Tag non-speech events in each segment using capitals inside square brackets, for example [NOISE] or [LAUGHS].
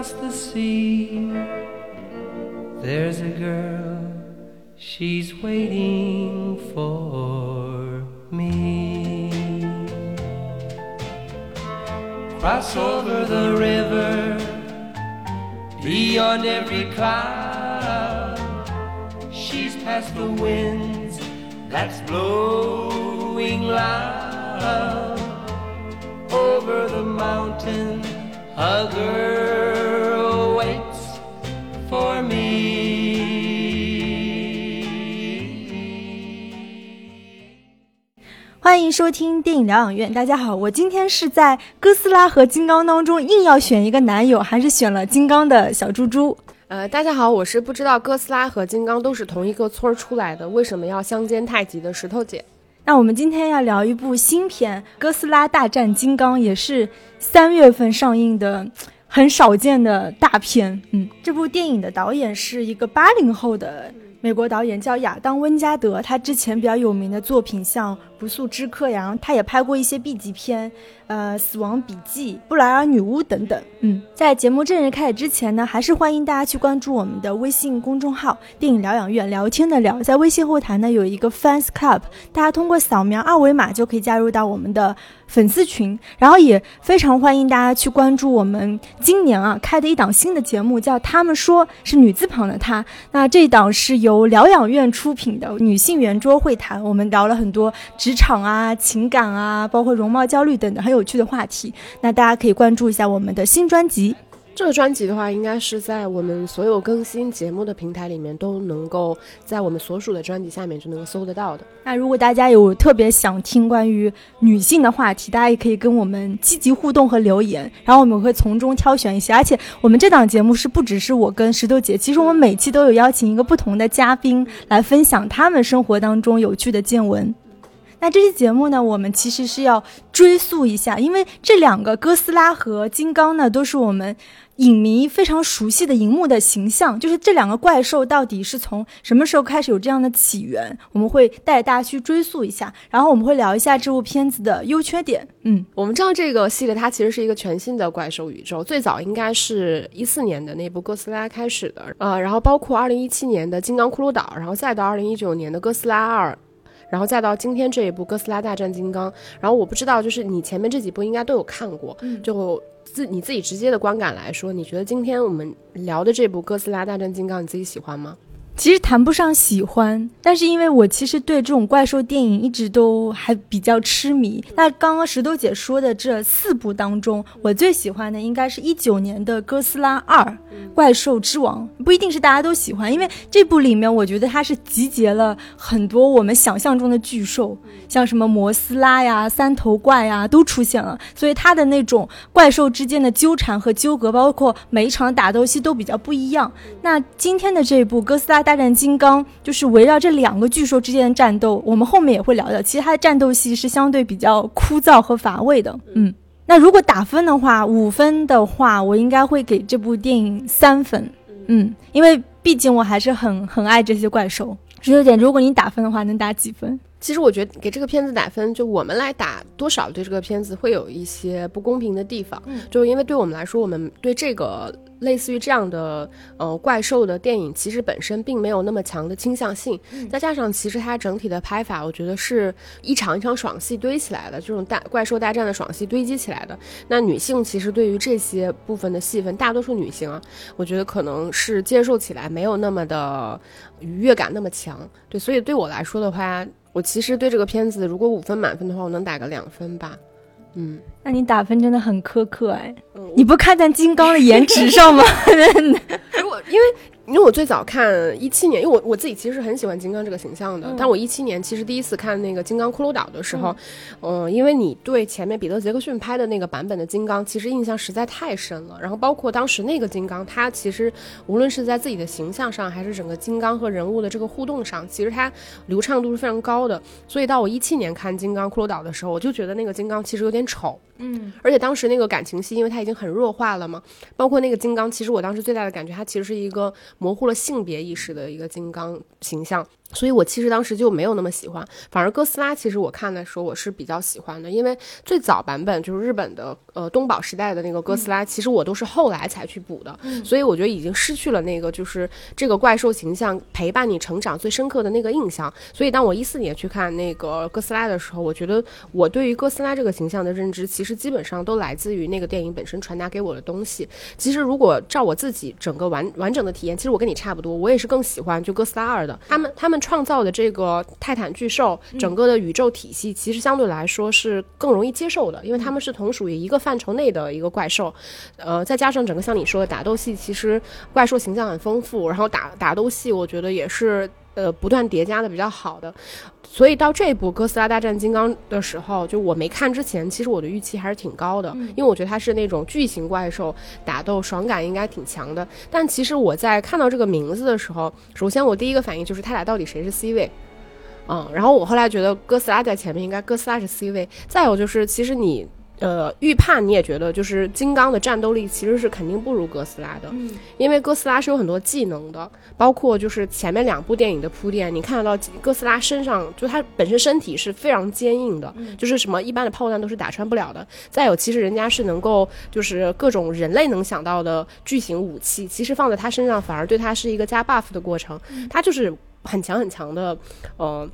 across the sea. There's a girl, she's waiting for me. Cross over the river, beyond every cloud. She's past the winds that's blowing loud over the mountain. A girl waits for me. 欢迎收听电影疗养院。大家好，我今天是在哥斯拉和金刚当中硬要选一个男友，还是选了金刚的小猪猪。呃，大家好，我是不知道哥斯拉和金刚都是同一个村儿出来的，为什么要相煎太急的石头姐？那我们今天要聊一部新片《哥斯拉大战金刚》，也是三月份上映的很少见的大片。嗯，这部电影的导演是一个八零后的美国导演，叫亚当·温加德。他之前比较有名的作品像《不速之客》呀，他也拍过一些 B 级片，呃，《死亡笔记》《布莱尔女巫》等等。嗯，在节目正式开始之前呢，还是欢迎大家去关注我们的微信公众号“电影疗养院”，聊天的聊，在微信后台呢有一个 Fans Club，大家通过扫描二维码就可以加入到我们的粉丝群。然后也非常欢迎大家去关注我们今年啊开的一档新的节目，叫《他们说是女字旁的她》。那这一档是由由疗养院出品的女性圆桌会谈，我们聊了很多职场啊、情感啊，包括容貌焦虑等等很有趣的话题。那大家可以关注一下我们的新专辑。这个专辑的话，应该是在我们所有更新节目的平台里面都能够在我们所属的专辑下面就能够搜得到的。那如果大家有特别想听关于女性的话题，大家也可以跟我们积极互动和留言，然后我们会从中挑选一些。而且我们这档节目是不只是我跟石头姐，其实我们每期都有邀请一个不同的嘉宾来分享他们生活当中有趣的见闻。那这期节目呢，我们其实是要追溯一下，因为这两个哥斯拉和金刚呢，都是我们影迷非常熟悉的荧幕的形象。就是这两个怪兽到底是从什么时候开始有这样的起源，我们会带大家去追溯一下，然后我们会聊一下这部片子的优缺点。嗯，我们知道这个系列它其实是一个全新的怪兽宇宙，最早应该是一四年的那部哥斯拉开始的，呃，然后包括二零一七年的金刚骷髅岛，然后再到二零一九年的哥斯拉二。然后再到今天这一部《哥斯拉大战金刚》，然后我不知道，就是你前面这几部应该都有看过，就自你自己直接的观感来说，你觉得今天我们聊的这部《哥斯拉大战金刚》，你自己喜欢吗？其实谈不上喜欢，但是因为我其实对这种怪兽电影一直都还比较痴迷。那刚刚石头姐说的这四部当中，我最喜欢的应该是一九年的《哥斯拉二：怪兽之王》，不一定是大家都喜欢，因为这部里面我觉得它是集结了很多我们想象中的巨兽，像什么摩斯拉呀、三头怪呀都出现了，所以它的那种怪兽之间的纠缠和纠葛，包括每一场打斗戏都比较不一样。那今天的这部《哥斯拉大战金刚》就是围绕这两个巨兽之间的战斗，我们后面也会聊到。其实它的战斗戏是相对比较枯燥和乏味的。嗯，那如果打分的话，五分的话，我应该会给这部电影三分。嗯，因为毕竟我还是很很爱这些怪兽。十九点，如果你打分的话，能打几分？其实我觉得给这个片子打分，就我们来打多少对这个片子会有一些不公平的地方。嗯，就因为对我们来说，我们对这个类似于这样的呃怪兽的电影，其实本身并没有那么强的倾向性。再加上其实它整体的拍法，我觉得是一场一场爽戏堆起来的，这种大怪兽大战的爽戏堆积起来的。那女性其实对于这些部分的戏份，大多数女性啊，我觉得可能是接受起来没有那么的愉悦感那么强。对，所以对我来说的话。我其实对这个片子，如果五分满分的话，我能打个两分吧。嗯，那你打分真的很苛刻哎，你不看在金刚的颜值上吗？[LAUGHS] 如果因为。因为我最早看一七年，因为我我自己其实很喜欢金刚这个形象的。但我一七年其实第一次看那个《金刚骷髅岛》的时候，嗯，因为你对前面彼得·杰克逊拍的那个版本的金刚其实印象实在太深了。然后包括当时那个金刚，他其实无论是在自己的形象上，还是整个金刚和人物的这个互动上，其实它流畅度是非常高的。所以到我一七年看《金刚骷髅岛》的时候，我就觉得那个金刚其实有点丑。嗯，而且当时那个感情戏，因为它已经很弱化了嘛，包括那个金刚，其实我当时最大的感觉，它其实是一个模糊了性别意识的一个金刚形象。所以我其实当时就没有那么喜欢，反而哥斯拉其实我看的时候我是比较喜欢的，因为最早版本就是日本的呃东宝时代的那个哥斯拉，其实我都是后来才去补的，所以我觉得已经失去了那个就是这个怪兽形象陪伴你成长最深刻的那个印象。所以当我一四年去看那个哥斯拉的时候，我觉得我对于哥斯拉这个形象的认知，其实基本上都来自于那个电影本身传达给我的东西。其实如果照我自己整个完完整的体验，其实我跟你差不多，我也是更喜欢就哥斯拉二的，他们他们。创造的这个泰坦巨兽，整个的宇宙体系其实相对来说是更容易接受的，因为他们是同属于一个范畴内的一个怪兽，呃，再加上整个像你说的打斗戏，其实怪兽形象很丰富，然后打打斗戏，我觉得也是。呃，不断叠加的比较好的，所以到这一部《哥斯拉大战金刚》的时候，就我没看之前，其实我的预期还是挺高的，因为我觉得它是那种巨型怪兽打斗爽感应该挺强的。但其实我在看到这个名字的时候，首先我第一个反应就是他俩到底谁是 C 位？嗯，然后我后来觉得哥斯拉在前面，应该哥斯拉是 C 位。再有就是，其实你。呃，预判你也觉得，就是金刚的战斗力其实是肯定不如哥斯拉的，嗯，因为哥斯拉是有很多技能的，包括就是前面两部电影的铺垫，你看得到哥斯拉身上就它本身身体是非常坚硬的，就是什么一般的炮弹都是打穿不了的。再有，其实人家是能够就是各种人类能想到的巨型武器，其实放在他身上反而对他是一个加 buff 的过程，他就是很强很强的，呃。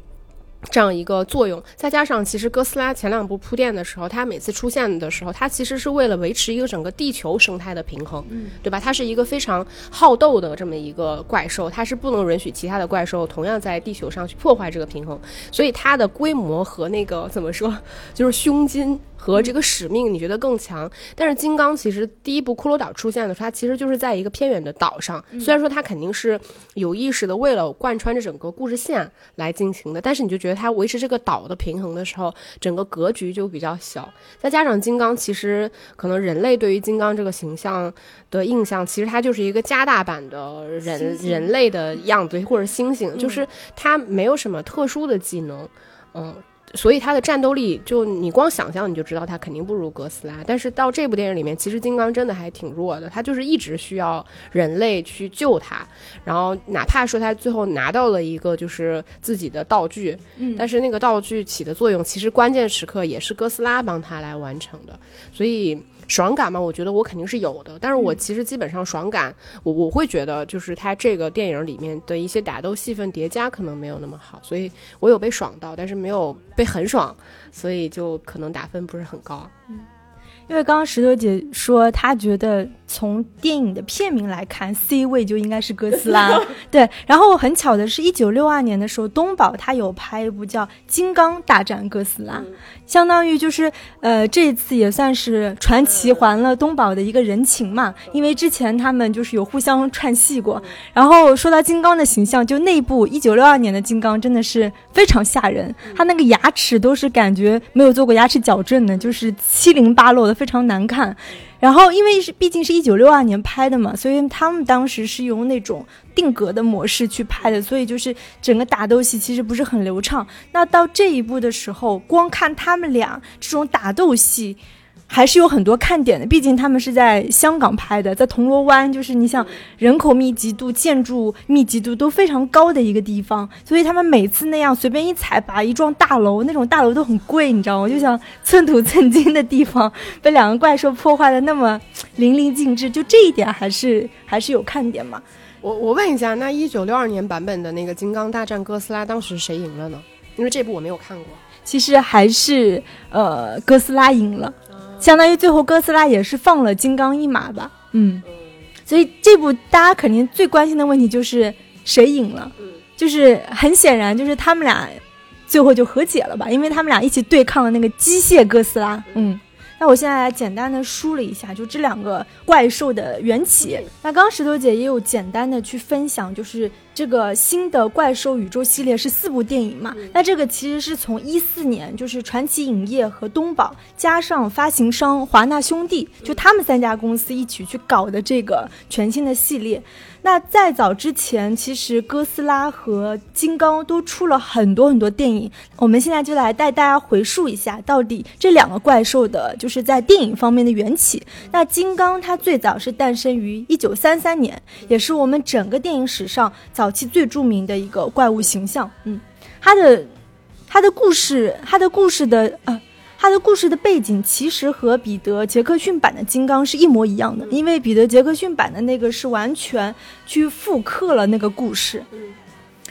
这样一个作用，再加上其实哥斯拉前两部铺垫的时候，它每次出现的时候，它其实是为了维持一个整个地球生态的平衡，嗯，对吧？它是一个非常好斗的这么一个怪兽，它是不能允许其他的怪兽同样在地球上去破坏这个平衡，所以它的规模和那个怎么说，就是胸襟。和这个使命，你觉得更强？但是金刚其实第一部骷髅岛出现的时候，它其实就是在一个偏远的岛上。虽然说它肯定是有意识的为了贯穿着整个故事线来进行的，但是你就觉得它维持这个岛的平衡的时候，整个格局就比较小。再加上金刚，其实可能人类对于金刚这个形象的印象，其实它就是一个加大版的人人类的样子，或者猩猩，就是它没有什么特殊的技能，嗯。所以他的战斗力，就你光想象你就知道他肯定不如哥斯拉。但是到这部电影里面，其实金刚真的还挺弱的，他就是一直需要人类去救他。然后哪怕说他最后拿到了一个就是自己的道具，嗯，但是那个道具起的作用，其实关键时刻也是哥斯拉帮他来完成的。所以。爽感嘛，我觉得我肯定是有的，但是我其实基本上爽感，我我会觉得就是他这个电影里面的一些打斗戏份叠加可能没有那么好，所以我有被爽到，但是没有被很爽，所以就可能打分不是很高。嗯，因为刚刚石头姐说她觉得。从电影的片名来看，C 位就应该是哥斯拉。[LAUGHS] 对，然后很巧的是，一九六二年的时候，东宝他有拍一部叫《金刚大战哥斯拉》，相当于就是呃，这次也算是传奇还了东宝的一个人情嘛。因为之前他们就是有互相串戏过。然后说到金刚的形象，就那部一九六二年的金刚真的是非常吓人，他那个牙齿都是感觉没有做过牙齿矫正的，就是七零八落的，非常难看。然后，因为是毕竟是一九六二年拍的嘛，所以他们当时是用那种定格的模式去拍的，所以就是整个打斗戏其实不是很流畅。那到这一步的时候，光看他们俩这种打斗戏。还是有很多看点的，毕竟他们是在香港拍的，在铜锣湾，就是你想人口密集度、建筑密集度都非常高的一个地方，所以他们每次那样随便一踩，把一幢大楼，那种大楼都很贵，你知道吗？就像寸土寸金的地方，被两个怪兽破坏的那么淋漓尽致，就这一点还是还是有看点嘛。我我问一下，那一九六二年版本的那个《金刚大战哥斯拉》，当时谁赢了呢？因为这部我没有看过。其实还是呃哥斯拉赢了。相当于最后哥斯拉也是放了金刚一马吧，嗯，所以这部大家肯定最关心的问题就是谁赢了，就是很显然就是他们俩最后就和解了吧，因为他们俩一起对抗了那个机械哥斯拉，嗯。那我现在来简单的梳了一下，就这两个怪兽的缘起。那刚石头姐也有简单的去分享，就是这个新的怪兽宇宙系列是四部电影嘛？那这个其实是从一四年，就是传奇影业和东宝加上发行商华纳兄弟，就他们三家公司一起去搞的这个全新的系列。那在早之前，其实哥斯拉和金刚都出了很多很多电影。我们现在就来带大家回溯一下，到底这两个怪兽的，就是在电影方面的缘起。那金刚它最早是诞生于一九三三年，也是我们整个电影史上早早期最著名的一个怪物形象。嗯，他的他的故事，他的故事的呃。他的故事的背景其实和彼得·杰克逊版的金刚是一模一样的，因为彼得·杰克逊版的那个是完全去复刻了那个故事。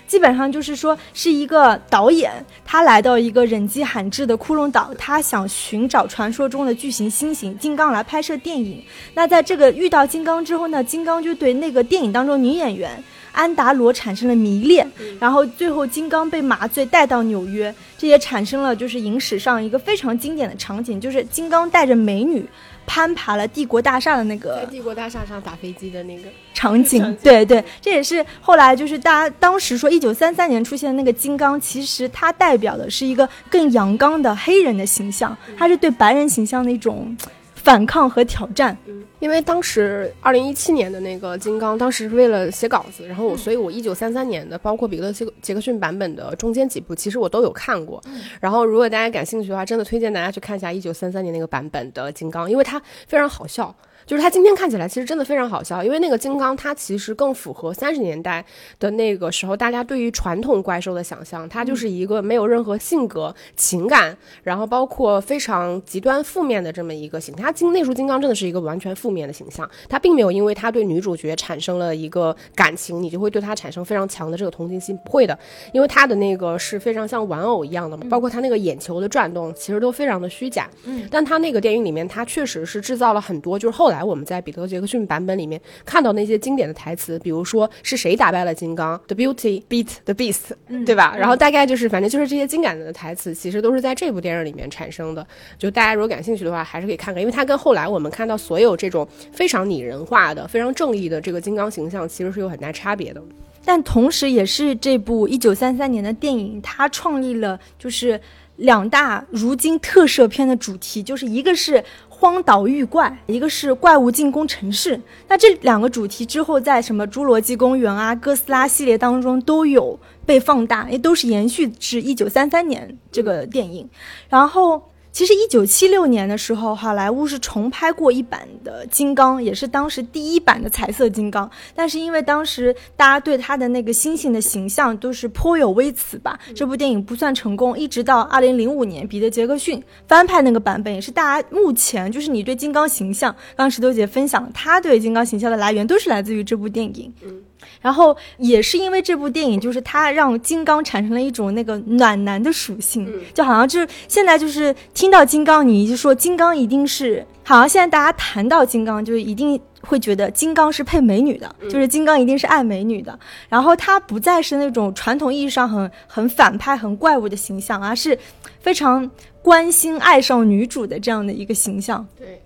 基本上就是说，是一个导演，他来到一个人迹罕至的窟窿岛，他想寻找传说中的巨型猩猩金刚来拍摄电影。那在这个遇到金刚之后呢，金刚就对那个电影当中女演员安达罗产生了迷恋，然后最后金刚被麻醉带到纽约，这也产生了就是影史上一个非常经典的场景，就是金刚带着美女。攀爬了帝国大厦的那个，在帝国大厦上打飞机的那个场景，对对，这也是后来就是大家当时说，一九三三年出现的那个金刚，其实它代表的是一个更阳刚的黑人的形象，它是对白人形象的一种。反抗和挑战，因为当时二零一七年的那个金刚，当时是为了写稿子，然后我，所以我一九三三年的，包括彼得杰杰克逊版本的中间几部，其实我都有看过。然后，如果大家感兴趣的话，真的推荐大家去看一下一九三三年那个版本的金刚，因为它非常好笑。就是他今天看起来其实真的非常好笑，因为那个金刚它其实更符合三十年代的那个时候大家对于传统怪兽的想象，它就是一个没有任何性格、情感，然后包括非常极端负面的这么一个形象。它金那束金刚真的是一个完全负面的形象，它并没有因为他对女主角产生了一个感情，你就会对他产生非常强的这个同情心，不会的，因为他的那个是非常像玩偶一样的嘛，包括他那个眼球的转动其实都非常的虚假。嗯，但他那个电影里面，他确实是制造了很多，就是后来。来，我们在彼得·杰克逊版本里面看到那些经典的台词，比如说是谁打败了金刚？The Beauty beat the Beast，对吧？然后大概就是，反正就是这些经典的台词，其实都是在这部电影里面产生的。就大家如果感兴趣的话，还是可以看看，因为它跟后来我们看到所有这种非常拟人化的、非常正义的这个金刚形象，其实是有很大差别的。但同时，也是这部一九三三年的电影，它创立了就是两大如今特摄片的主题，就是一个是。荒岛遇怪，一个是怪物进攻城市。那这两个主题之后，在什么《侏罗纪公园》啊、哥斯拉系列当中都有被放大，也都是延续至一九三三年这个电影。然后。其实，一九七六年的时候，好莱坞是重拍过一版的《金刚》，也是当时第一版的彩色金刚。但是因为当时大家对他的那个猩猩的形象都是颇有微词吧，这部电影不算成功。一直到二零零五年，彼得·杰克逊翻拍那个版本，也是大家目前就是你对金刚形象，刚石头姐分享他对金刚形象的来源都是来自于这部电影。嗯。然后也是因为这部电影，就是它让金刚产生了一种那个暖男的属性，就好像就是现在就是听到金刚，你就说金刚一定是，好像现在大家谈到金刚，就是一定会觉得金刚是配美女的，就是金刚一定是爱美女的。然后他不再是那种传统意义上很很反派、很怪物的形象，而是非常关心、爱上女主的这样的一个形象。对。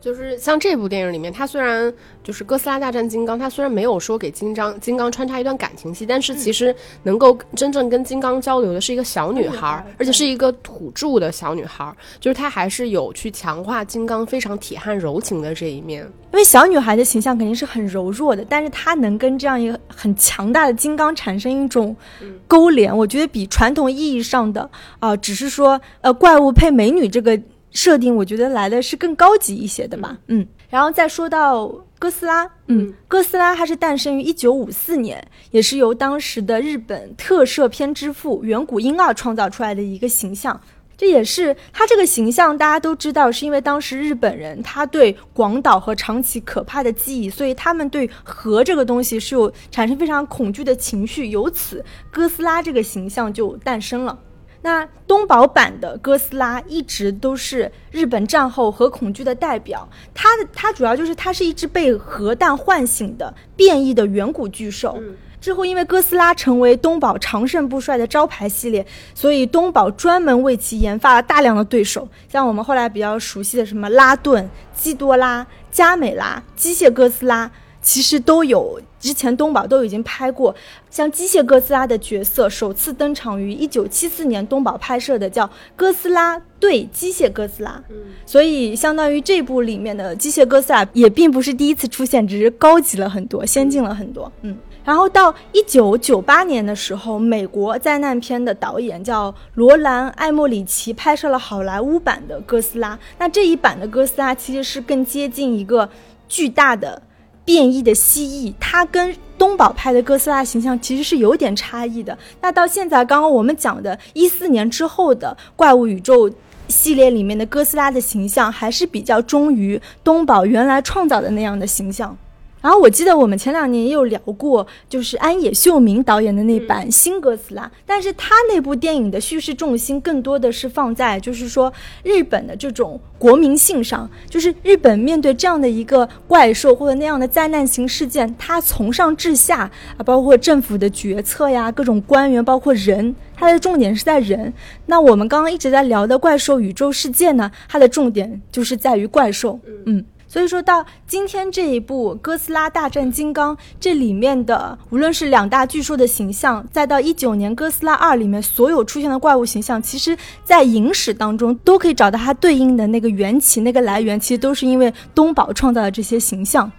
就是像这部电影里面，他虽然就是哥斯拉大战金刚，他虽然没有说给金刚金刚穿插一段感情戏，但是其实能够真正跟金刚交流的是一个小女孩，而且是一个土著的小女孩，就是她还是有去强化金刚非常铁汉柔情的这一面。因为小女孩的形象肯定是很柔弱的，但是她能跟这样一个很强大的金刚产生一种勾连，我觉得比传统意义上的啊，只是说呃怪物配美女这个。设定我觉得来的是更高级一些的吧，嗯，然后再说到哥斯拉，嗯，哥斯拉它是诞生于一九五四年，也是由当时的日本特摄片之父远古婴儿创造出来的一个形象，这也是他这个形象大家都知道，是因为当时日本人他对广岛和长崎可怕的记忆，所以他们对核这个东西是有产生非常恐惧的情绪，由此哥斯拉这个形象就诞生了。那东宝版的哥斯拉一直都是日本战后核恐惧的代表，它的它主要就是它是一只被核弹唤醒的变异的远古巨兽。之后因为哥斯拉成为东宝长盛不衰的招牌系列，所以东宝专门为其研发了大量的对手，像我们后来比较熟悉的什么拉顿、基多拉、加美拉、机械哥斯拉。其实都有，之前东宝都已经拍过，像机械哥斯拉的角色首次登场于一九七四年东宝拍摄的叫《哥斯拉对机械哥斯拉》，嗯，所以相当于这部里面的机械哥斯拉也并不是第一次出现，只是高级了很多，先进了很多，嗯。然后到一九九八年的时候，美国灾难片的导演叫罗兰·艾莫里奇拍摄了好莱坞版的哥斯拉，那这一版的哥斯拉其实是更接近一个巨大的。变异的蜥蜴，它跟东宝派的哥斯拉形象其实是有点差异的。那到现在，刚刚我们讲的一四年之后的怪物宇宙系列里面的哥斯拉的形象，还是比较忠于东宝原来创造的那样的形象。然后我记得我们前两年也有聊过，就是安野秀明导演的那版《新哥斯拉》，但是他那部电影的叙事重心更多的是放在就是说日本的这种国民性上，就是日本面对这样的一个怪兽或者那样的灾难型事件，他从上至下啊，包括政府的决策呀，各种官员，包括人，它的重点是在人。那我们刚刚一直在聊的怪兽宇宙世界呢，它的重点就是在于怪兽，嗯。所以说到今天这一部《哥斯拉大战金刚》，这里面的无论是两大巨兽的形象，再到一九年《哥斯拉二》里面所有出现的怪物形象，其实在影史当中都可以找到它对应的那个缘起、那个来源，其实都是因为东宝创造的这些形象。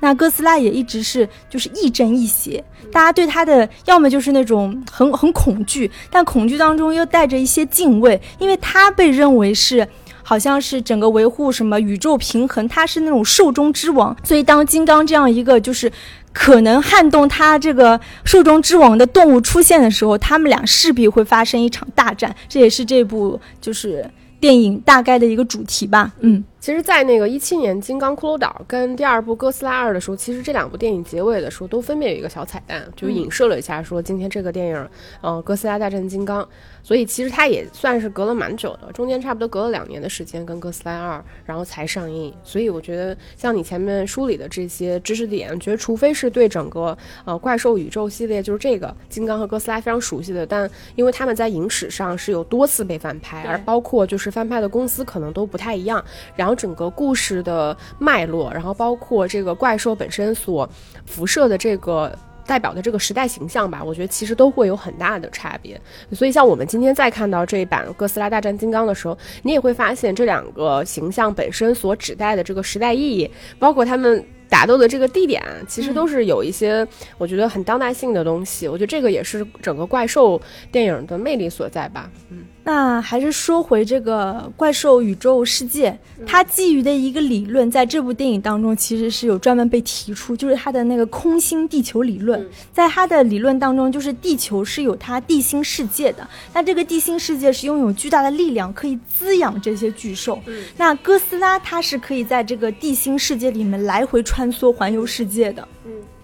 那哥斯拉也一直是就是亦正亦邪，大家对它的要么就是那种很很恐惧，但恐惧当中又带着一些敬畏，因为它被认为是。好像是整个维护什么宇宙平衡，他是那种兽中之王，所以当金刚这样一个就是可能撼动他这个兽中之王的动物出现的时候，他们俩势必会发生一场大战，这也是这部就是电影大概的一个主题吧。嗯，其实，在那个一七年《金刚骷髅岛》跟第二部《哥斯拉二》的时候，其实这两部电影结尾的时候都分别有一个小彩蛋，就影射了一下说今天这个电影，嗯，《哥斯拉大战金刚》。所以其实它也算是隔了蛮久的，中间差不多隔了两年的时间，跟《哥斯拉二》然后才上映。所以我觉得像你前面梳理的这些知识点，觉得除非是对整个呃怪兽宇宙系列，就是这个金刚和哥斯拉非常熟悉的，但因为他们在影史上是有多次被翻拍，而包括就是翻拍的公司可能都不太一样，然后整个故事的脉络，然后包括这个怪兽本身所辐射的这个。代表的这个时代形象吧，我觉得其实都会有很大的差别。所以像我们今天再看到这一版《哥斯拉大战金刚》的时候，你也会发现这两个形象本身所指代的这个时代意义，包括他们打斗的这个地点，其实都是有一些我觉得很当代性的东西。我觉得这个也是整个怪兽电影的魅力所在吧。嗯。那还是说回这个怪兽宇宙世界，它基于的一个理论，在这部电影当中其实是有专门被提出，就是它的那个空心地球理论。在它的理论当中，就是地球是有它地心世界的，那这个地心世界是拥有巨大的力量，可以滋养这些巨兽。那哥斯拉它是可以在这个地心世界里面来回穿梭，环游世界的。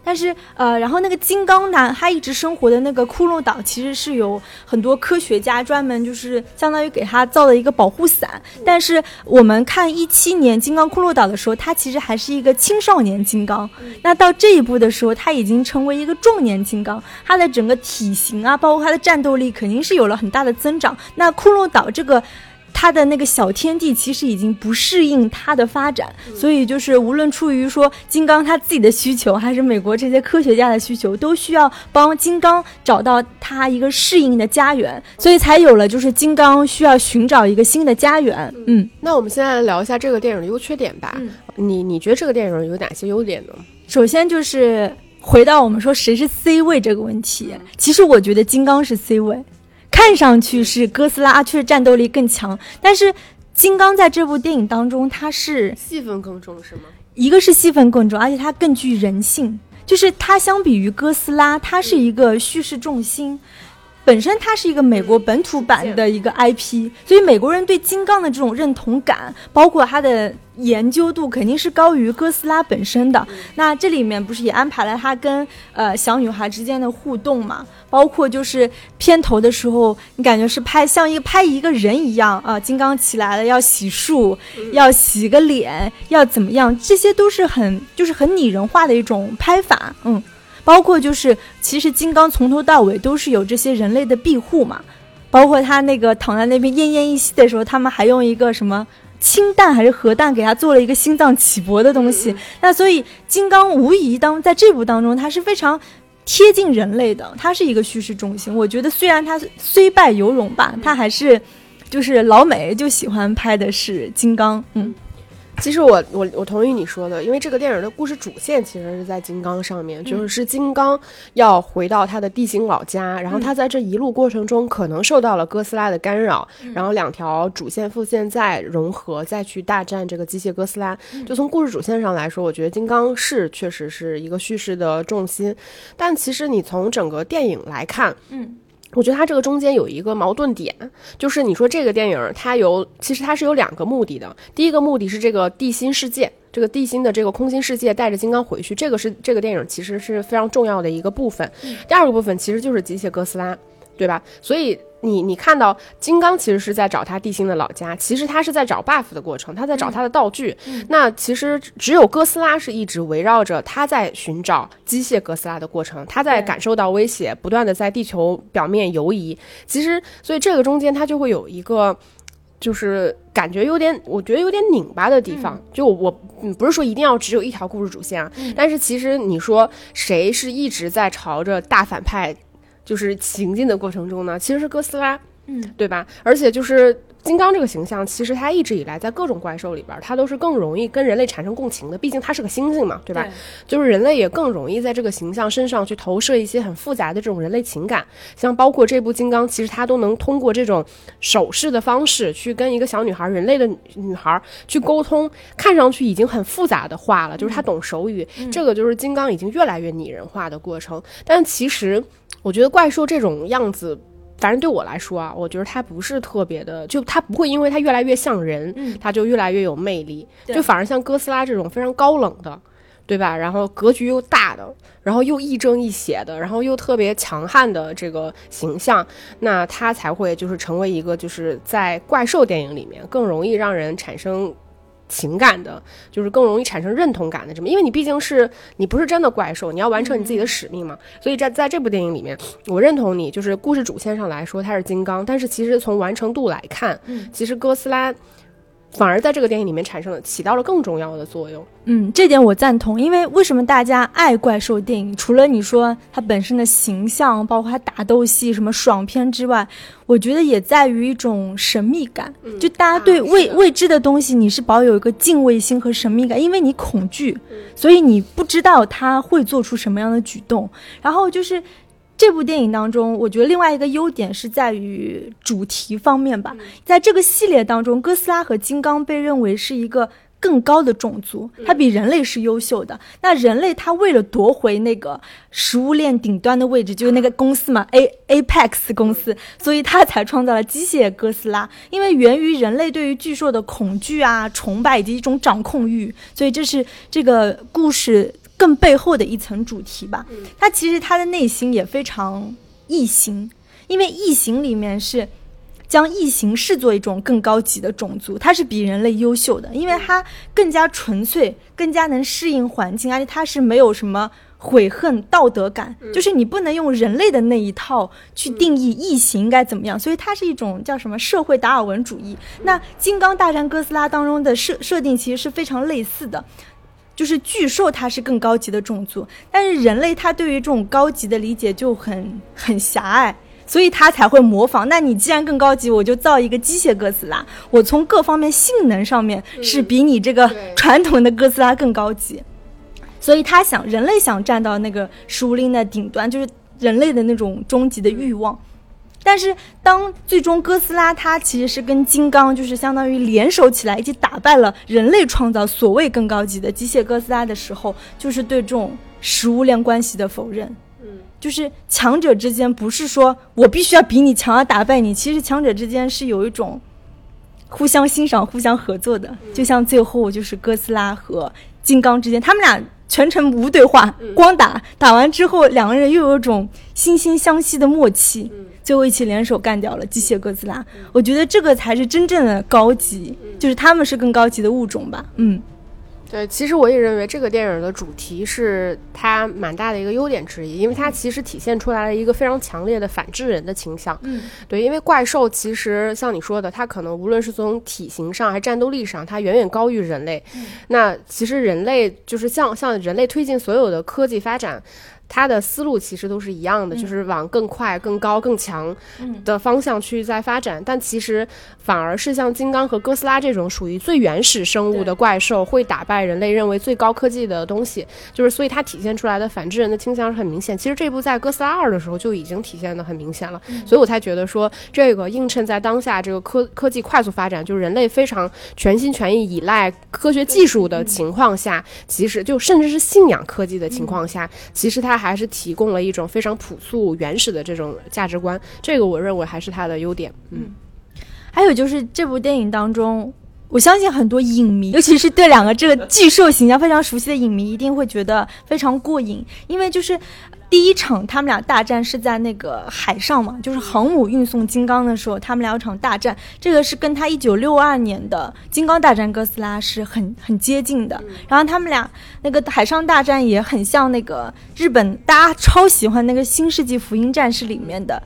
但是，呃，然后那个金刚男他一直生活的那个骷髅岛，其实是有很多科学家专门就是相当于给他造了一个保护伞。但是我们看一七年金刚骷髅岛的时候，他其实还是一个青少年金刚。那到这一步的时候，他已经成为一个壮年金刚，他的整个体型啊，包括他的战斗力，肯定是有了很大的增长。那骷髅岛这个。他的那个小天地其实已经不适应他的发展，所以就是无论出于说金刚他自己的需求，还是美国这些科学家的需求，都需要帮金刚找到他一个适应的家园，所以才有了就是金刚需要寻找一个新的家园。嗯，那我们现在来聊一下这个电影的优缺点吧。你你觉得这个电影有哪些优点呢？首先就是回到我们说谁是 C 位这个问题，其实我觉得金刚是 C 位。看上去是哥斯拉，确实战斗力更强。但是金刚在这部电影当中，它是戏份更重，是吗？一个是戏份更重，而且它更具人性。就是它相比于哥斯拉，它是一个叙事重心。本身它是一个美国本土版的一个 IP，所以美国人对金刚的这种认同感，包括它的研究度，肯定是高于哥斯拉本身的。那这里面不是也安排了他跟呃小女孩之间的互动嘛？包括就是片头的时候，你感觉是拍像一个拍一个人一样啊，金刚起来了要洗漱，要洗个脸，要怎么样？这些都是很就是很拟人化的一种拍法，嗯。包括就是，其实金刚从头到尾都是有这些人类的庇护嘛。包括他那个躺在那边奄奄一息的时候，他们还用一个什么氢弹还是核弹给他做了一个心脏起搏的东西。那所以金刚无疑当在这部当中，他是非常贴近人类的，他是一个叙事中心。我觉得虽然他虽败犹荣吧，他还是就是老美就喜欢拍的是金刚，嗯。其实我我我同意你说的，因为这个电影的故事主线其实是在金刚上面，就是是金刚要回到他的地心老家，然后他在这一路过程中可能受到了哥斯拉的干扰，然后两条主线副线再融合，再去大战这个机械哥斯拉。就从故事主线上来说，我觉得金刚是确实是一个叙事的重心，但其实你从整个电影来看，嗯。我觉得它这个中间有一个矛盾点，就是你说这个电影它有，其实它是有两个目的的。第一个目的是这个地心世界，这个地心的这个空心世界带着金刚回去，这个是这个电影其实是非常重要的一个部分。第二个部分其实就是机械哥斯拉，对吧？所以。你你看到金刚其实是在找他地心的老家，其实他是在找 buff 的过程，他在找他的道具。那其实只有哥斯拉是一直围绕着他在寻找机械哥斯拉的过程，他在感受到威胁，不断的在地球表面游移。其实，所以这个中间他就会有一个，就是感觉有点，我觉得有点拧巴的地方。就我不是说一定要只有一条故事主线啊，但是其实你说谁是一直在朝着大反派？就是行进的过程中呢，其实是哥斯拉，嗯，对吧？而且就是金刚这个形象，其实它一直以来在各种怪兽里边，它都是更容易跟人类产生共情的，毕竟它是个猩猩嘛，对吧？就是人类也更容易在这个形象身上去投射一些很复杂的这种人类情感，像包括这部金刚，其实它都能通过这种手势的方式去跟一个小女孩，人类的女孩去沟通，看上去已经很复杂的话了，就是他懂手语，这个就是金刚已经越来越拟人化的过程，但其实。我觉得怪兽这种样子，反正对我来说啊，我觉得它不是特别的，就它不会因为它越来越像人，它就越来越有魅力。就反而像哥斯拉这种非常高冷的，对吧？然后格局又大的，然后又亦正亦邪的，然后又特别强悍的这个形象，那它才会就是成为一个就是在怪兽电影里面更容易让人产生。情感的，就是更容易产生认同感的，这么，因为你毕竟是你不是真的怪兽，你要完成你自己的使命嘛。所以在在这部电影里面，我认同你，就是故事主线上来说它是金刚，但是其实从完成度来看，嗯，其实哥斯拉。反而在这个电影里面产生了起到了更重要的作用。嗯，这点我赞同。因为为什么大家爱怪兽电影？除了你说它本身的形象，包括它打斗戏什么爽片之外，我觉得也在于一种神秘感。就大家对未未知的东西，你是保有一个敬畏心和神秘感，因为你恐惧，所以你不知道他会做出什么样的举动。然后就是。这部电影当中，我觉得另外一个优点是在于主题方面吧。在这个系列当中，哥斯拉和金刚被认为是一个更高的种族，它比人类是优秀的。那人类它为了夺回那个食物链顶端的位置，就是那个公司嘛，A Apex 公司，所以它才创造了机械哥斯拉。因为源于人类对于巨兽的恐惧啊、崇拜以及一种掌控欲，所以这是这个故事。更背后的一层主题吧，他其实他的内心也非常异形，因为异形里面是将异形视作一种更高级的种族，它是比人类优秀的，因为它更加纯粹，更加能适应环境，而且它是没有什么悔恨、道德感，就是你不能用人类的那一套去定义异形应该怎么样，所以它是一种叫什么社会达尔文主义。那《金刚大战哥斯拉》当中的设设定其实是非常类似的。就是巨兽，它是更高级的种族，但是人类他对于这种高级的理解就很很狭隘，所以他才会模仿。那你既然更高级，我就造一个机械哥斯拉，我从各方面性能上面是比你这个 [LAUGHS] 传统的哥斯拉更高级，所以他想人类想站到那个食物链的顶端，就是人类的那种终极的欲望。但是，当最终哥斯拉它其实是跟金刚就是相当于联手起来，一起打败了人类创造所谓更高级的机械哥斯拉的时候，就是对这种食物链关系的否认。嗯，就是强者之间不是说我必须要比你强要打败你，其实强者之间是有一种互相欣赏、互相合作的。就像最后就是哥斯拉和金刚之间，他们俩。全程无对话，光打打完之后，两个人又有种惺惺相惜的默契，最后一起联手干掉了机械哥斯拉。我觉得这个才是真正的高级，就是他们是更高级的物种吧。嗯。对，其实我也认为这个电影的主题是它蛮大的一个优点之一，因为它其实体现出来了一个非常强烈的反制人的倾向。嗯，对，因为怪兽其实像你说的，它可能无论是从体型上还是战斗力上，它远远高于人类。那其实人类就是像像人类推进所有的科技发展。它的思路其实都是一样的，就是往更快、更高、更强的方向去在发展。但其实反而是像金刚和哥斯拉这种属于最原始生物的怪兽，会打败人类认为最高科技的东西，就是所以它体现出来的反制人的倾向是很明显。其实这部在哥斯拉二的时候就已经体现的很明显了，所以我才觉得说这个映衬在当下这个科科技快速发展，就是人类非常全心全意依赖科学技术的情况下，其实就甚至是信仰科技的情况下，其实它还是提供了一种非常朴素原始的这种价值观。这个我认为还是它的优点。嗯，还有就是这部电影当中，我相信很多影迷，尤其是对两个这个巨兽形象非常熟悉的影迷，一定会觉得非常过瘾，因为就是。第一场他们俩大战是在那个海上嘛，就是航母运送金刚的时候，他们俩有场大战。这个是跟他一九六二年的《金刚大战哥斯拉》是很很接近的。然后他们俩那个海上大战也很像那个日本大家超喜欢那个《新世纪福音战士》里面的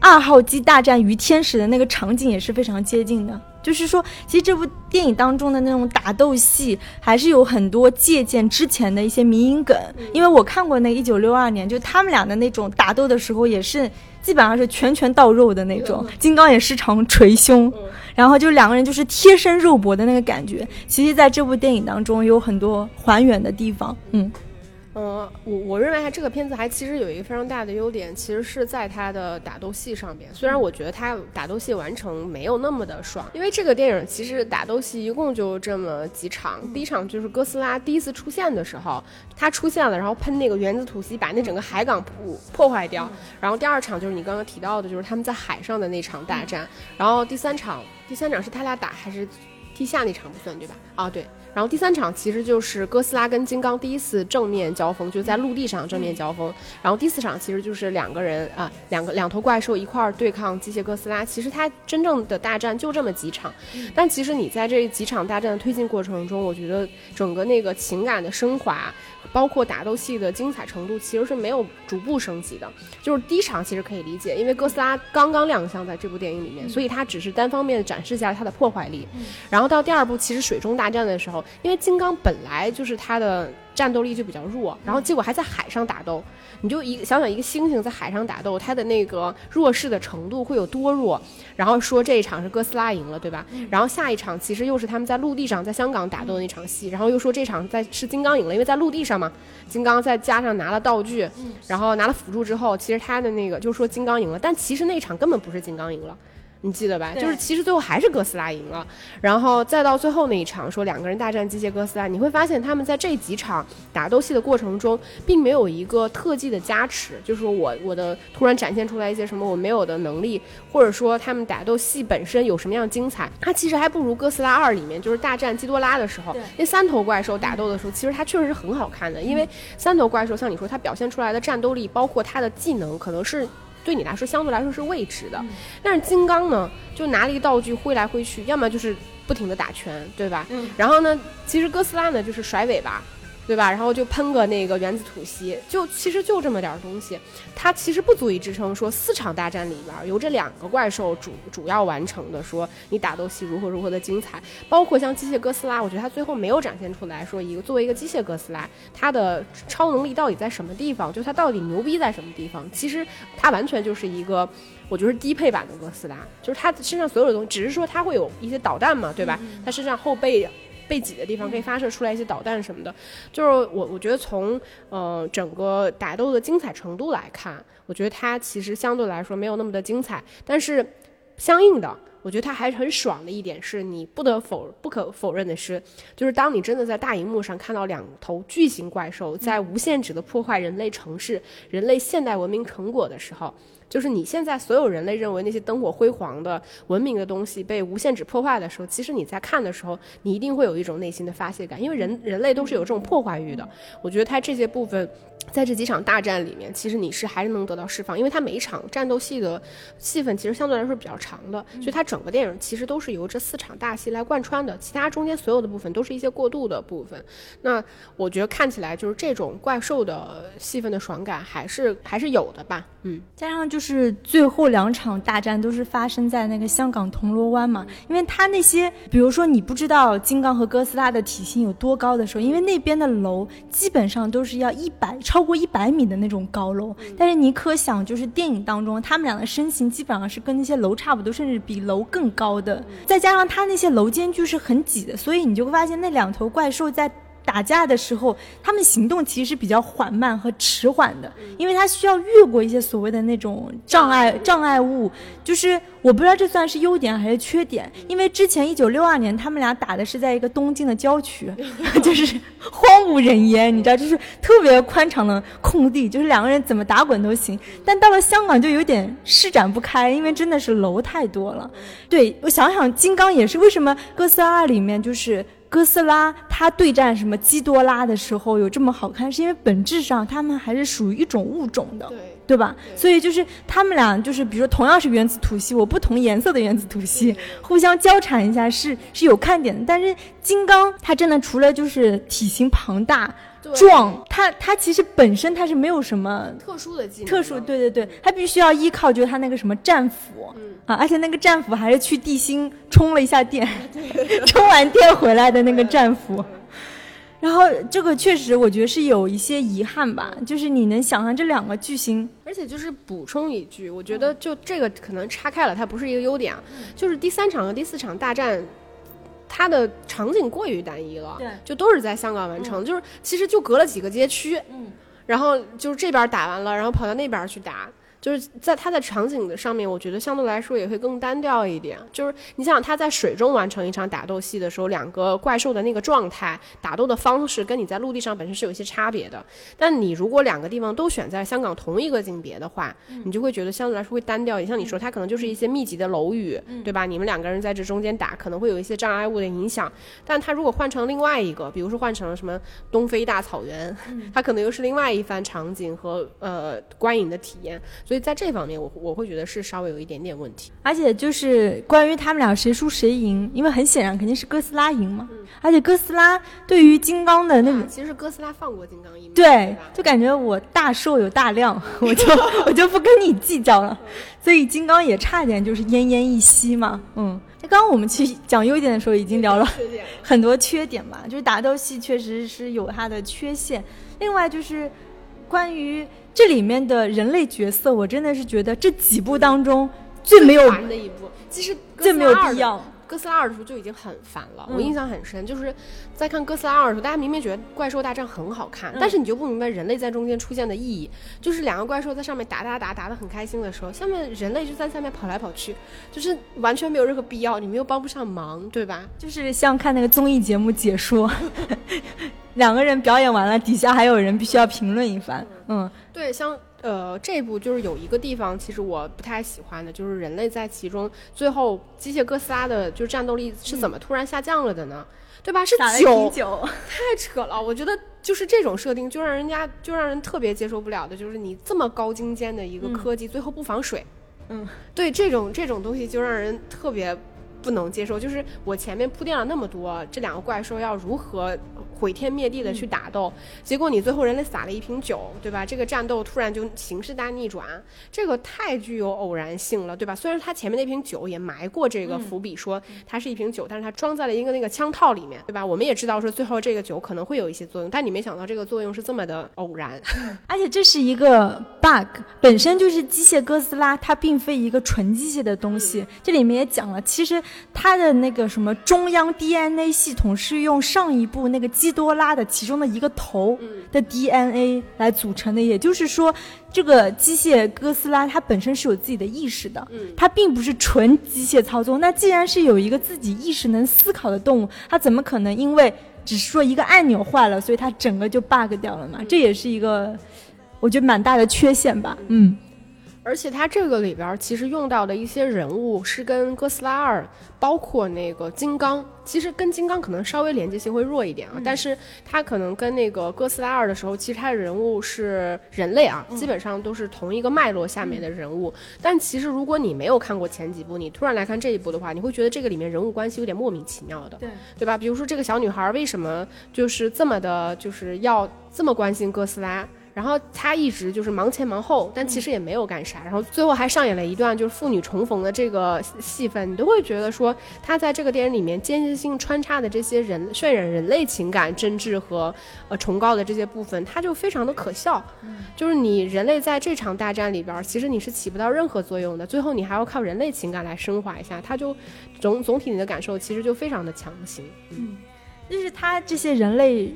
二号机大战于天使的那个场景也是非常接近的。就是说，其实这部电影当中的那种打斗戏，还是有很多借鉴之前的一些迷影梗。因为我看过那一九六二年，就他们俩的那种打斗的时候，也是基本上是拳拳到肉的那种，金刚也时常捶胸，然后就两个人就是贴身肉搏的那个感觉。其实，在这部电影当中有很多还原的地方，嗯。嗯，我我认为它这个片子还其实有一个非常大的优点，其实是在它的打斗戏上边。虽然我觉得它打斗戏完成没有那么的爽，因为这个电影其实打斗戏一共就这么几场。第一场就是哥斯拉第一次出现的时候，它出现了，然后喷那个原子吐息把那整个海港破破坏掉。然后第二场就是你刚刚提到的，就是他们在海上的那场大战。然后第三场，第三场是他俩打还是地下那场不算对吧？啊，对。然后第三场其实就是哥斯拉跟金刚第一次正面交锋，就在陆地上正面交锋。然后第四场其实就是两个人啊，两个两头怪兽一块儿对抗机械哥斯拉。其实它真正的大战就这么几场，但其实你在这几场大战的推进过程中，我觉得整个那个情感的升华。包括打斗戏的精彩程度，其实是没有逐步升级的。就是第一场其实可以理解，因为哥斯拉刚刚亮相在这部电影里面，所以它只是单方面展示下它的破坏力。然后到第二部，其实水中大战的时候，因为金刚本来就是它的。战斗力就比较弱，然后结果还在海上打斗，你就一想想一个猩猩在海上打斗，它的那个弱势的程度会有多弱？然后说这一场是哥斯拉赢了，对吧？然后下一场其实又是他们在陆地上在香港打斗的那场戏，然后又说这场在是金刚赢了，因为在陆地上嘛，金刚再加上拿了道具，然后拿了辅助之后，其实他的那个就说金刚赢了，但其实那场根本不是金刚赢了。你记得吧？就是其实最后还是哥斯拉赢了，然后再到最后那一场，说两个人大战机械哥斯拉，你会发现他们在这几场打斗戏的过程中，并没有一个特技的加持，就是说我我的突然展现出来一些什么我没有的能力，或者说他们打斗戏本身有什么样精彩，它其实还不如哥斯拉二里面就是大战基多拉的时候，那三头怪兽打斗的时候，其实它确实是很好看的，因为三头怪兽像你说它表现出来的战斗力，包括它的技能，可能是。对你来说，相对来说是未知的，但是金刚呢，就拿了一个道具挥来挥去，要么就是不停的打拳，对吧？嗯。然后呢，其实哥斯拉呢就是甩尾巴。对吧？然后就喷个那个原子吐息，就其实就这么点东西，它其实不足以支撑说四场大战里边由这两个怪兽主主要完成的，说你打斗戏如何如何的精彩。包括像机械哥斯拉，我觉得它最后没有展现出来说一个作为一个机械哥斯拉，它的超能力到底在什么地方，就它到底牛逼在什么地方？其实它完全就是一个，我觉得低配版的哥斯拉，就是它身上所有的东西，只是说它会有一些导弹嘛，对吧？它身上后背。背脊的地方可以发射出来一些导弹什么的，就是我我觉得从呃整个打斗的精彩程度来看，我觉得它其实相对来说没有那么的精彩，但是相应的，我觉得它还是很爽的一点是你不得否不可否认的是，就是当你真的在大荧幕上看到两头巨型怪兽在无限制的破坏人类城市、人类现代文明成果的时候。就是你现在所有人类认为那些灯火辉煌的文明的东西被无限制破坏的时候，其实你在看的时候，你一定会有一种内心的发泄感，因为人人类都是有这种破坏欲的。我觉得它这些部分，在这几场大战里面，其实你是还是能得到释放，因为它每一场战斗戏的戏份其实相对来说比较长的，所以它整个电影其实都是由这四场大戏来贯穿的，其他中间所有的部分都是一些过渡的部分。那我觉得看起来就是这种怪兽的戏份的爽感还是还是有的吧，嗯，加上就。就是最后两场大战都是发生在那个香港铜锣湾嘛，因为它那些，比如说你不知道金刚和哥斯拉的体型有多高的时候，因为那边的楼基本上都是要一百超过一百米的那种高楼，但是你可想，就是电影当中他们俩的身形基本上是跟那些楼差不多，甚至比楼更高的，再加上它那些楼间距是很挤的，所以你就会发现那两头怪兽在。打架的时候，他们行动其实是比较缓慢和迟缓的，因为他需要越过一些所谓的那种障碍障碍物。就是我不知道这算是优点还是缺点，因为之前一九六二年他们俩打的是在一个东京的郊区，[LAUGHS] [LAUGHS] 就是荒无人烟，你知道，就是特别宽敞的空地，就是两个人怎么打滚都行。但到了香港就有点施展不开，因为真的是楼太多了。对我想想，金刚也是为什么哥斯拉里面就是。哥斯拉它对战什么基多拉的时候有这么好看，是因为本质上他们还是属于一种物种的，对对吧？所以就是他们俩就是比如说同样是原子吐息，我不同颜色的原子吐息互相交缠一下是是有看点的。但是金刚它真的除了就是体型庞大。壮，他他其实本身他是没有什么特殊的技能，特殊对对对，他必须要依靠就是他那个什么战斧，啊，而且那个战斧还是去地心充了一下电，[LAUGHS] 充完电回来的那个战斧。然后这个确实我觉得是有一些遗憾吧，就是你能想象这两个巨星，而且就是补充一句，我觉得就这个可能岔开了，它不是一个优点啊，就是第三场和第四场大战。它的场景过于单一了，对，就都是在香港完成，就是其实就隔了几个街区，嗯，然后就是这边打完了，然后跑到那边去打。就是在它的场景的上面，我觉得相对来说也会更单调一点。就是你想想，他在水中完成一场打斗戏的时候，两个怪兽的那个状态、打斗的方式，跟你在陆地上本身是有一些差别的。但你如果两个地方都选在香港同一个景别的话，你就会觉得相对来说会单调。也像你说，它可能就是一些密集的楼宇，对吧？你们两个人在这中间打，可能会有一些障碍物的影响。但它如果换成另外一个，比如说换成了什么东非大草原，它可能又是另外一番场景和呃观影的体验。所以在这方面，我我会觉得是稍微有一点点问题。而且就是关于他们俩谁输谁赢，因为很显然肯定是哥斯拉赢嘛。而且哥斯拉对于金刚的那个，其实哥斯拉放过金刚一命，对，就感觉我大寿有大量，[LAUGHS] 我就我就不跟你计较了。所以金刚也差点就是奄奄一息嘛。嗯，刚刚我们去讲优点的时候已经聊了 [LAUGHS] 很多缺点吧，就是打斗戏确实是有它的缺陷。另外就是关于。这里面的人类角色，我真的是觉得这几部当中最没有的一部，其实最没有必要。哥斯拉二的时候就已经很烦了，我印象很深，就是在看哥斯拉二的时候，大家明明觉得怪兽大战很好看，但是你就不明白人类在中间出现的意义。就是两个怪兽在上面打打打打的很开心的时候，下面人类就在下面跑来跑去，就是完全没有任何必要，你们又帮不上忙，对吧？就是像看那个综艺节目解说。[LAUGHS] 两个人表演完了，底下还有人必须要评论一番。嗯，对，像呃这部就是有一个地方，其实我不太喜欢的，就是人类在其中最后机械哥斯拉的就战斗力是怎么突然下降了的呢？对吧？是九，太扯了！我觉得就是这种设定，就让人家就让人特别接受不了的，就是你这么高精尖的一个科技，最后不防水。嗯，对，这种这种东西就让人特别。不能接受，就是我前面铺垫了那么多，这两个怪兽要如何毁天灭地的去打斗，结果你最后人类撒了一瓶酒，对吧？这个战斗突然就形势大逆转，这个太具有偶然性了，对吧？虽然他前面那瓶酒也埋过这个伏笔，说它是一瓶酒，但是它装在了一个那个枪套里面，对吧？我们也知道说最后这个酒可能会有一些作用，但你没想到这个作用是这么的偶然，而且这是一个 bug，本身就是机械哥斯拉，它并非一个纯机械的东西，这里面也讲了，其实。它的那个什么中央 DNA 系统是用上一部那个基多拉的其中的一个头的 DNA 来组成的，也就是说，这个机械哥斯拉它本身是有自己的意识的，它并不是纯机械操纵。那既然是有一个自己意识能思考的动物，它怎么可能因为只是说一个按钮坏了，所以它整个就 bug 掉了嘛？这也是一个我觉得蛮大的缺陷吧。嗯。而且它这个里边其实用到的一些人物是跟哥斯拉二，包括那个金刚，其实跟金刚可能稍微连接性会弱一点啊。但是它可能跟那个哥斯拉二的时候，其实它的人物是人类啊，基本上都是同一个脉络下面的人物。但其实如果你没有看过前几部，你突然来看这一部的话，你会觉得这个里面人物关系有点莫名其妙的，对对吧？比如说这个小女孩为什么就是这么的，就是要这么关心哥斯拉？然后他一直就是忙前忙后，但其实也没有干啥，然后最后还上演了一段就是父女重逢的这个戏份，你都会觉得说他在这个电影里面间歇性穿插的这些人渲染人类情感真挚和呃崇高的这些部分，他就非常的可笑，就是你人类在这场大战里边，其实你是起不到任何作用的，最后你还要靠人类情感来升华一下，他就总总体你的感受其实就非常的强行，嗯，就是他这些人类。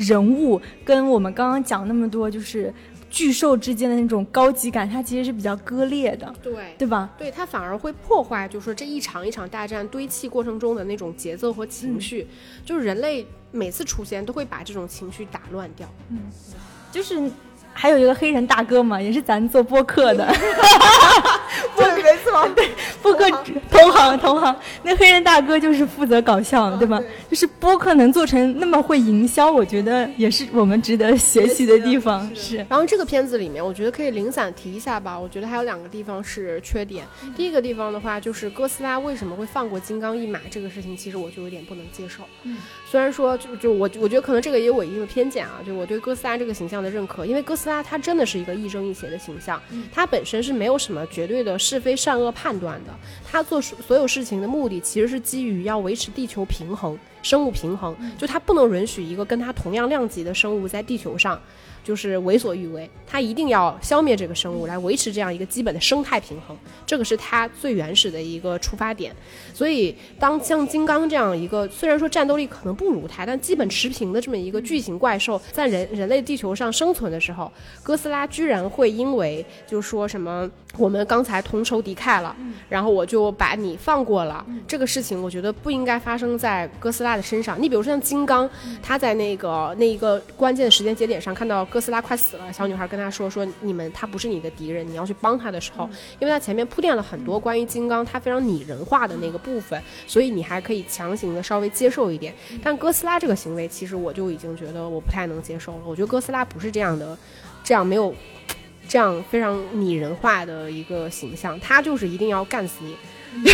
人物跟我们刚刚讲那么多，就是巨兽之间的那种高级感，它其实是比较割裂的，对对吧？对，它反而会破坏，就是说这一场一场大战堆砌过程中的那种节奏和情绪，就是人类每次出现都会把这种情绪打乱掉。嗯，就是还有一个黑人大哥嘛，也是咱做播客的。[LAUGHS] 对，没错，对，播客同行同行，那黑人大哥就是负责搞笑，对吧？就是播客能做成那么会营销，我觉得也是我们值得学习的地方。[LAUGHS] 是。然后这个片子里面，我觉得可以零散提一下吧。我觉得还有两个地方是缺点。第一个地方的话，就是哥斯拉为什么会放过金刚一马这个事情，其实我就有点不能接受。嗯。虽然说，就就我我觉得可能这个也有我一定的偏见啊，就我对哥斯拉这个形象的认可，因为哥斯拉它真的是一个亦正亦邪的形象，它本身是没有什么绝对的是非善恶判断的，它做所有事情的目的其实是基于要维持地球平衡、生物平衡，就它不能允许一个跟它同样量级的生物在地球上。就是为所欲为，他一定要消灭这个生物来维持这样一个基本的生态平衡，这个是他最原始的一个出发点。所以，当像金刚这样一个虽然说战斗力可能不如它，但基本持平的这么一个巨型怪兽在人人类地球上生存的时候，哥斯拉居然会因为就说什么我们刚才同仇敌忾了，然后我就把你放过了，这个事情我觉得不应该发生在哥斯拉的身上。你比如说像金刚，他在那个那一个关键的时间节点上看到。哥斯拉快死了，小女孩跟他说：“说你们他不是你的敌人，你要去帮他的时候，因为他前面铺垫了很多关于金刚他非常拟人化的那个部分，所以你还可以强行的稍微接受一点。但哥斯拉这个行为，其实我就已经觉得我不太能接受了。我觉得哥斯拉不是这样的，这样没有这样非常拟人化的一个形象，他就是一定要干死你。[LAUGHS] ”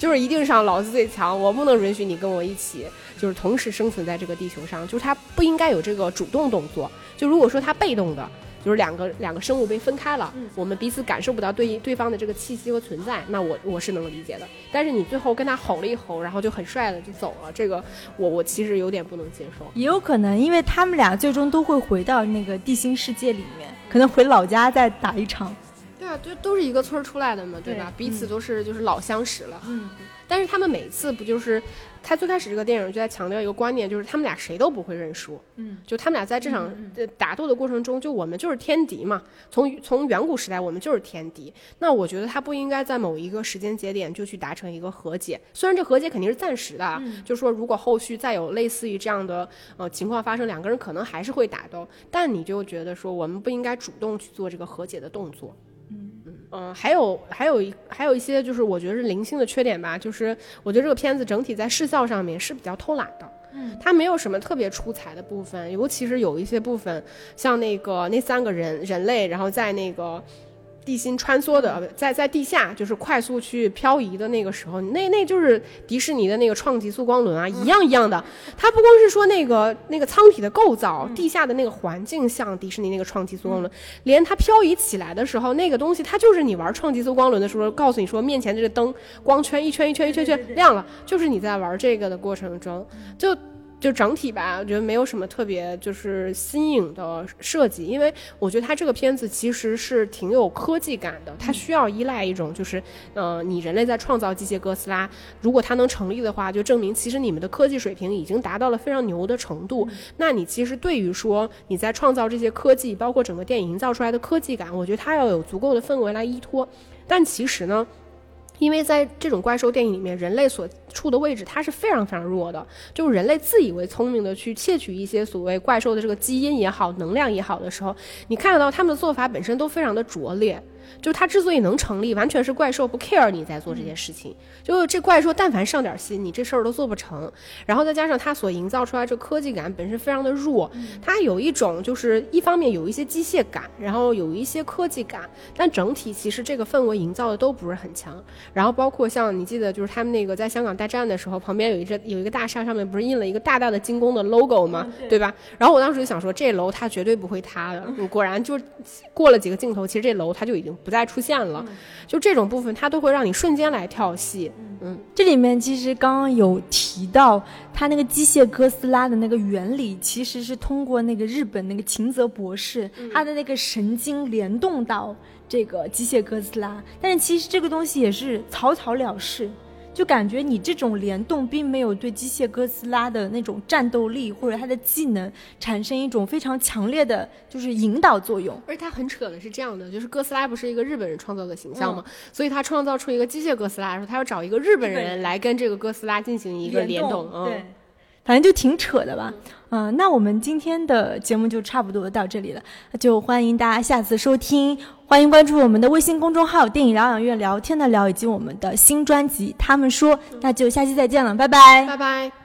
就是一定上老子最强，我不能允许你跟我一起，就是同时生存在这个地球上。就是它不应该有这个主动动作。就如果说它被动的，就是两个两个生物被分开了，我们彼此感受不到对对方的这个气息和存在，那我我是能理解的。但是你最后跟他吼了一吼，然后就很帅的就走了，这个我我其实有点不能接受。也有可能，因为他们俩最终都会回到那个地心世界里面，可能回老家再打一场。对啊就都是一个村儿出来的嘛，对吧？彼此都是就是老相识了。嗯，但是他们每次不就是，他最开始这个电影就在强调一个观念，就是他们俩谁都不会认输。嗯，就他们俩在这场打斗的过程中，就我们就是天敌嘛。从从远古时代，我们就是天敌。那我觉得他不应该在某一个时间节点就去达成一个和解。虽然这和解肯定是暂时的，就是说如果后续再有类似于这样的呃情况发生，两个人可能还是会打斗。但你就觉得说，我们不应该主动去做这个和解的动作。嗯，还有还有一还有一些就是我觉得是零星的缺点吧，就是我觉得这个片子整体在视效上面是比较偷懒的，嗯，它没有什么特别出彩的部分，尤其是有一些部分，像那个那三个人人类，然后在那个。地心穿梭的，在在地下就是快速去漂移的那个时候，那那就是迪士尼的那个创极速光轮啊，一样一样的。它不光是说那个那个舱体的构造，地下的那个环境像迪士尼那个创极速光轮，连它漂移起来的时候，那个东西它就是你玩创极速光轮的时候，告诉你说面前这个灯光圈一圈一圈一圈圈亮了，就是你在玩这个的过程中。就。就整体吧，我觉得没有什么特别就是新颖的设计，因为我觉得它这个片子其实是挺有科技感的，它需要依赖一种就是，呃，你人类在创造机械哥斯拉，如果它能成立的话，就证明其实你们的科技水平已经达到了非常牛的程度。那你其实对于说你在创造这些科技，包括整个电影营造出来的科技感，我觉得它要有足够的氛围来依托。但其实呢？因为在这种怪兽电影里面，人类所处的位置它是非常非常弱的，就是人类自以为聪明的去窃取一些所谓怪兽的这个基因也好、能量也好的时候，你看得到他们的做法本身都非常的拙劣。就是它之所以能成立，完全是怪兽不 care 你在做这件事情。就这怪兽但凡上点心，你这事儿都做不成。然后再加上它所营造出来这科技感本身非常的弱，它有一种就是一方面有一些机械感，然后有一些科技感，但整体其实这个氛围营造的都不是很强。然后包括像你记得就是他们那个在香港大战的时候，旁边有一只有一个大厦上面不是印了一个大大的精工的 logo 吗？对吧？然后我当时就想说，这楼它绝对不会塌的。[LAUGHS] 果然就过了几个镜头，其实这楼它就已经不再出现了。就这种部分，它都会让你瞬间来跳戏。嗯，这里面其实刚刚有提到，它那个机械哥斯拉的那个原理，其实是通过那个日本那个秦泽博士他的那个神经联动到这个机械哥斯拉，但是其实这个东西也是草草了事。就感觉你这种联动并没有对机械哥斯拉的那种战斗力或者它的技能产生一种非常强烈的就是引导作用。而且它很扯的是这样的，就是哥斯拉不是一个日本人创造的形象吗？所以他创造出一个机械哥斯拉的时候，他要找一个日本人来跟这个哥斯拉进行一个联动。对，反正就挺扯的吧。嗯，那我们今天的节目就差不多到这里了，就欢迎大家下次收听，欢迎关注我们的微信公众号“电影疗养院聊天的聊”以及我们的新专辑《他们说》，那就下期再见了，拜拜，拜拜。